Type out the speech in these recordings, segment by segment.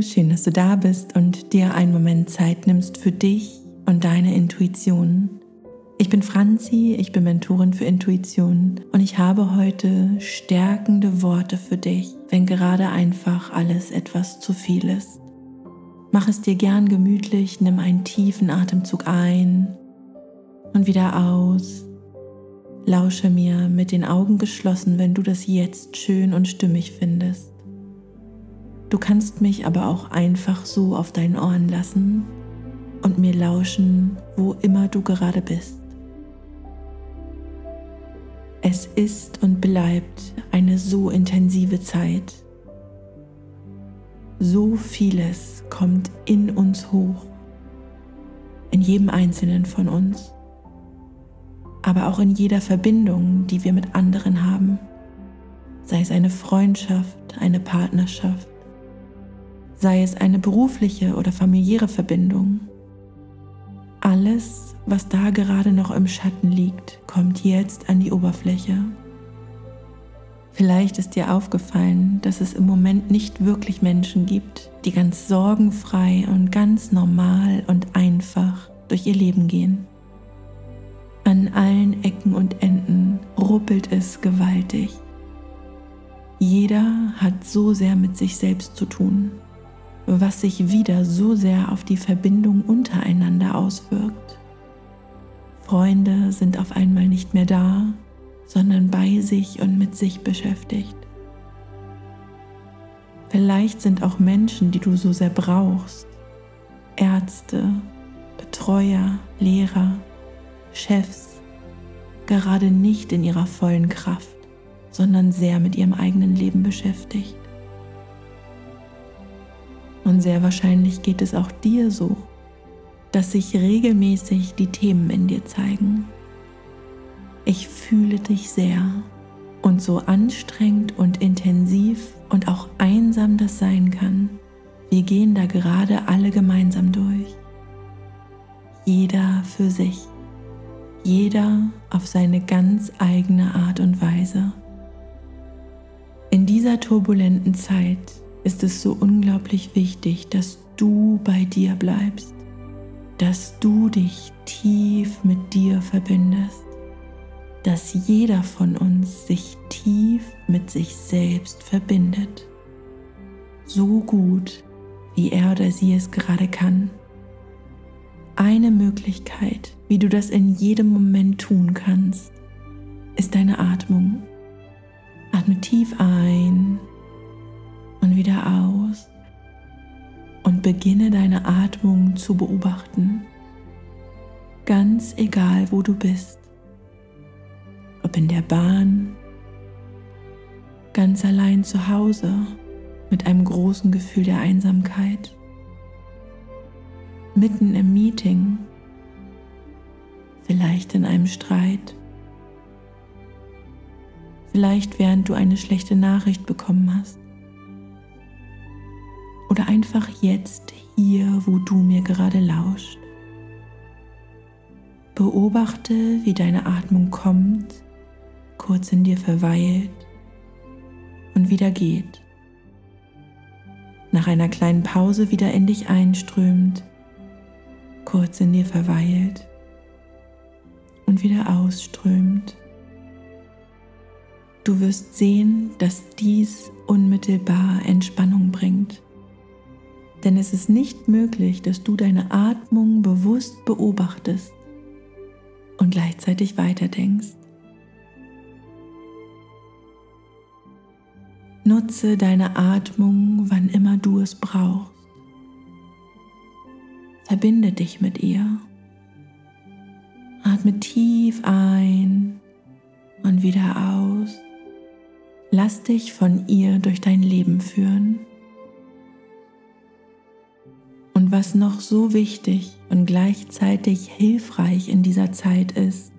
Schön, dass du da bist und dir einen Moment Zeit nimmst für dich und deine Intuition. Ich bin Franzi, ich bin Mentorin für Intuition und ich habe heute stärkende Worte für dich, wenn gerade einfach alles etwas zu viel ist. Mach es dir gern gemütlich, nimm einen tiefen Atemzug ein und wieder aus. Lausche mir mit den Augen geschlossen, wenn du das jetzt schön und stimmig findest. Du kannst mich aber auch einfach so auf deinen Ohren lassen und mir lauschen, wo immer du gerade bist. Es ist und bleibt eine so intensive Zeit. So vieles kommt in uns hoch, in jedem einzelnen von uns, aber auch in jeder Verbindung, die wir mit anderen haben, sei es eine Freundschaft, eine Partnerschaft, sei es eine berufliche oder familiäre Verbindung. Alles, was da gerade noch im Schatten liegt, kommt jetzt an die Oberfläche. Vielleicht ist dir aufgefallen, dass es im Moment nicht wirklich Menschen gibt, die ganz sorgenfrei und ganz normal und einfach durch ihr Leben gehen. An allen Ecken und Enden ruppelt es gewaltig. Jeder hat so sehr mit sich selbst zu tun was sich wieder so sehr auf die Verbindung untereinander auswirkt. Freunde sind auf einmal nicht mehr da, sondern bei sich und mit sich beschäftigt. Vielleicht sind auch Menschen, die du so sehr brauchst, Ärzte, Betreuer, Lehrer, Chefs, gerade nicht in ihrer vollen Kraft, sondern sehr mit ihrem eigenen Leben beschäftigt. Und sehr wahrscheinlich geht es auch dir so, dass sich regelmäßig die Themen in dir zeigen. Ich fühle dich sehr und so anstrengend und intensiv und auch einsam das sein kann. Wir gehen da gerade alle gemeinsam durch. Jeder für sich. Jeder auf seine ganz eigene Art und Weise. In dieser turbulenten Zeit ist es so unglaublich wichtig, dass du bei dir bleibst, dass du dich tief mit dir verbindest, dass jeder von uns sich tief mit sich selbst verbindet, so gut, wie er oder sie es gerade kann. Eine Möglichkeit, wie du das in jedem Moment tun kannst, beginne deine Atmung zu beobachten. Ganz egal, wo du bist. Ob in der Bahn, ganz allein zu Hause mit einem großen Gefühl der Einsamkeit, mitten im Meeting, vielleicht in einem Streit, vielleicht während du eine schlechte Nachricht bekommen hast oder einfach jetzt hier, wo du mir gerade lauscht. Beobachte, wie deine Atmung kommt, kurz in dir verweilt und wieder geht. Nach einer kleinen Pause wieder in dich einströmt, kurz in dir verweilt und wieder ausströmt. Du wirst sehen, dass dies unmittelbar Entspannung bringt. Denn es ist nicht möglich, dass du deine Atmung bewusst beobachtest und gleichzeitig weiterdenkst. Nutze deine Atmung, wann immer du es brauchst. Verbinde dich mit ihr. Atme tief ein und wieder aus. Lass dich von ihr durch dein Leben führen. Und was noch so wichtig und gleichzeitig hilfreich in dieser Zeit ist,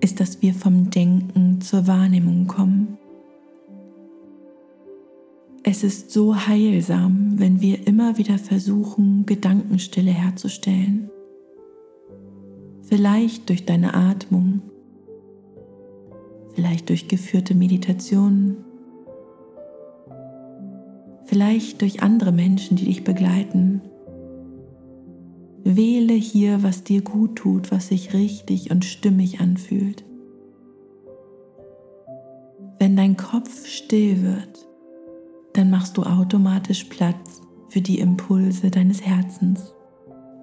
ist, dass wir vom Denken zur Wahrnehmung kommen. Es ist so heilsam, wenn wir immer wieder versuchen, Gedankenstille herzustellen. Vielleicht durch deine Atmung, vielleicht durch geführte Meditationen, vielleicht durch andere Menschen, die dich begleiten. Wähle hier, was dir gut tut, was sich richtig und stimmig anfühlt. Wenn dein Kopf still wird, dann machst du automatisch Platz für die Impulse deines Herzens,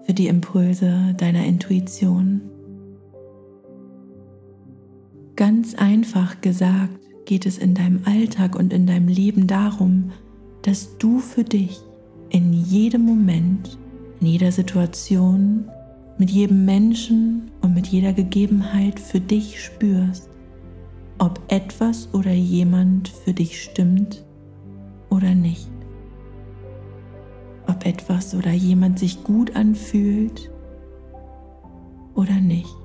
für die Impulse deiner Intuition. Ganz einfach gesagt geht es in deinem Alltag und in deinem Leben darum, dass du für dich in jedem Moment, in jeder Situation, mit jedem Menschen und mit jeder Gegebenheit für dich spürst, ob etwas oder jemand für dich stimmt oder nicht. Ob etwas oder jemand sich gut anfühlt oder nicht.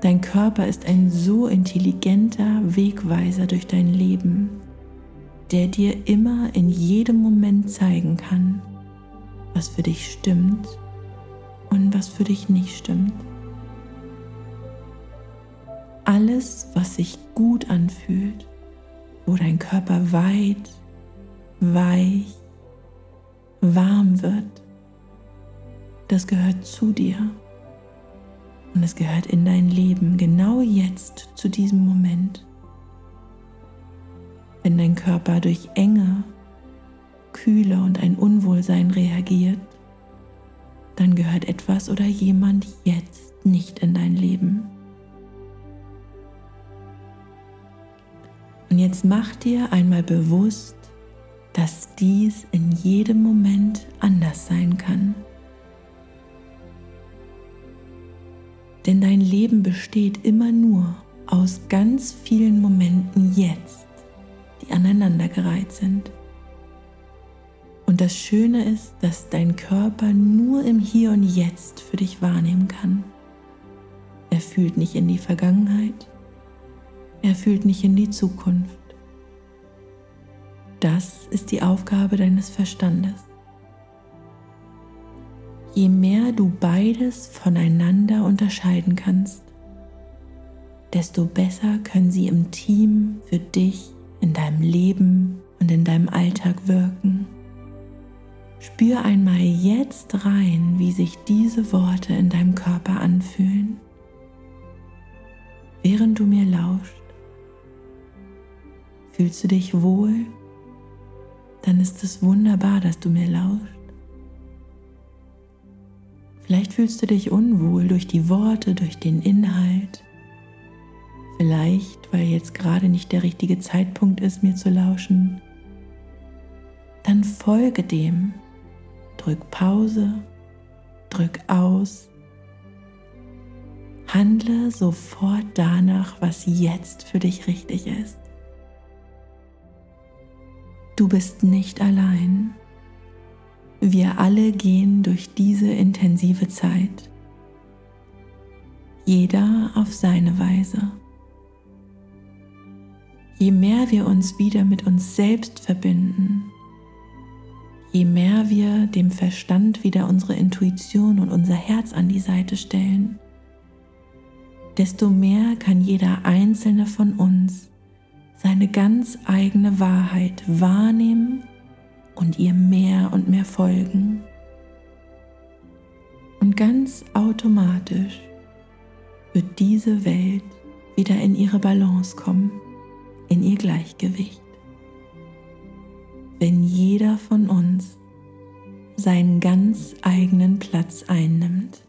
Dein Körper ist ein so intelligenter Wegweiser durch dein Leben, der dir immer in jedem Moment zeigen kann, was für dich stimmt und was für dich nicht stimmt. Alles, was sich gut anfühlt, wo dein Körper weit, weich, warm wird, das gehört zu dir. Und es gehört in dein Leben genau jetzt zu diesem Moment. Wenn dein Körper durch Enge, Kühle und ein Unwohlsein reagiert, dann gehört etwas oder jemand jetzt nicht in dein Leben. Und jetzt mach dir einmal bewusst, dass dies in jedem Moment anders sein kann. Denn dein Leben besteht immer nur aus ganz vielen Momenten jetzt, die aneinandergereiht sind. Und das Schöne ist, dass dein Körper nur im Hier und Jetzt für dich wahrnehmen kann. Er fühlt nicht in die Vergangenheit, er fühlt nicht in die Zukunft. Das ist die Aufgabe deines Verstandes. Je mehr du beides voneinander unterscheiden kannst, desto besser können sie im Team für dich in deinem Leben und in deinem Alltag wirken. Spür einmal jetzt rein, wie sich diese Worte in deinem Körper anfühlen, während du mir lauscht. Fühlst du dich wohl? Dann ist es wunderbar, dass du mir lauscht. Vielleicht fühlst du dich unwohl durch die Worte, durch den Inhalt. Vielleicht, weil jetzt gerade nicht der richtige Zeitpunkt ist, mir zu lauschen. Dann folge dem. Drück Pause, drück aus. Handle sofort danach, was jetzt für dich richtig ist. Du bist nicht allein. Wir alle gehen durch diese intensive Zeit, jeder auf seine Weise. Je mehr wir uns wieder mit uns selbst verbinden, je mehr wir dem Verstand wieder unsere Intuition und unser Herz an die Seite stellen, desto mehr kann jeder einzelne von uns seine ganz eigene Wahrheit wahrnehmen und ihr mehr und mehr folgen. Und ganz automatisch wird diese Welt wieder in ihre Balance kommen, in ihr Gleichgewicht. Wenn jeder von uns seinen ganz eigenen Platz einnimmt.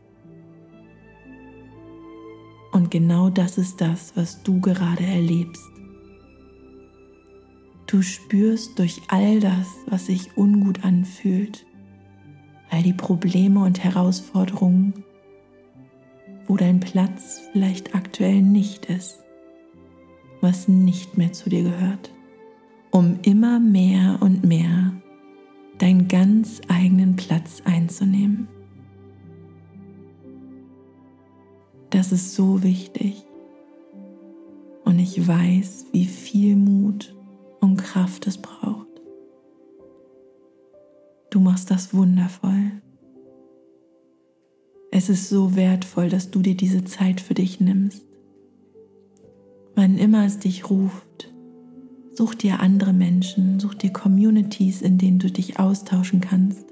Und genau das ist das, was du gerade erlebst. Du spürst durch all das, was sich ungut anfühlt, all die Probleme und Herausforderungen, wo dein Platz vielleicht aktuell nicht ist, was nicht mehr zu dir gehört, um immer mehr und mehr deinen ganz eigenen Platz einzunehmen. Das ist so wichtig. Und ich weiß, wie viel Mut und Kraft es braucht. Du machst das wundervoll. Es ist so wertvoll, dass du dir diese Zeit für dich nimmst. Immer es dich ruft, Such dir andere Menschen, such dir Communities, in denen du dich austauschen kannst.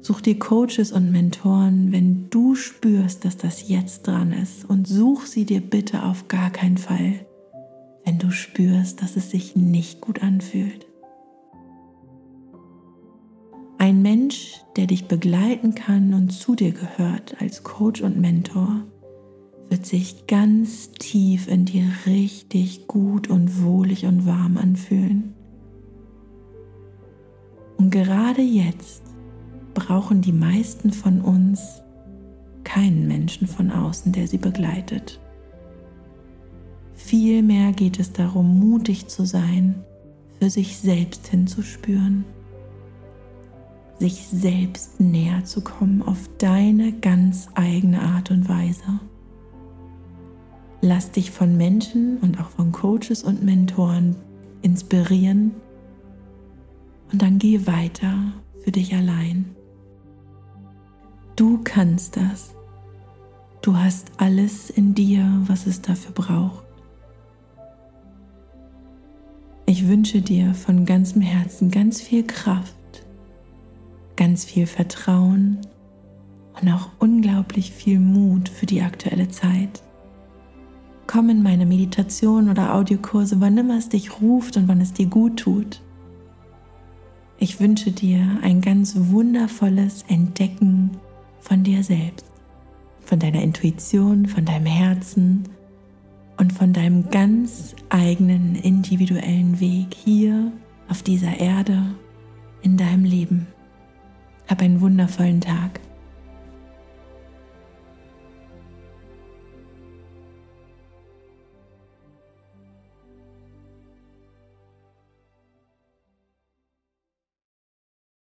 Such dir Coaches und Mentoren, wenn du spürst, dass das jetzt dran ist. Und such sie dir bitte auf gar keinen Fall, wenn du spürst, dass es sich nicht gut anfühlt. Ein Mensch, der dich begleiten kann und zu dir gehört als Coach und Mentor, wird sich ganz tief in dir richtig gut und wohlig und warm anfühlen. Und gerade jetzt brauchen die meisten von uns keinen Menschen von außen, der sie begleitet. Vielmehr geht es darum, mutig zu sein, für sich selbst hinzuspüren, sich selbst näher zu kommen auf deine ganz eigene Art und Weise. Lass dich von Menschen und auch von Coaches und Mentoren inspirieren und dann geh weiter für dich allein. Du kannst das. Du hast alles in dir, was es dafür braucht. Ich wünsche dir von ganzem Herzen ganz viel Kraft, ganz viel Vertrauen und auch unglaublich viel Mut für die aktuelle Zeit. Komm in meine Meditation oder Audiokurse, wann immer es dich ruft und wann es dir gut tut. Ich wünsche dir ein ganz wundervolles Entdecken von dir selbst, von deiner Intuition, von deinem Herzen und von deinem ganz eigenen individuellen Weg hier auf dieser Erde in deinem Leben. Hab einen wundervollen Tag.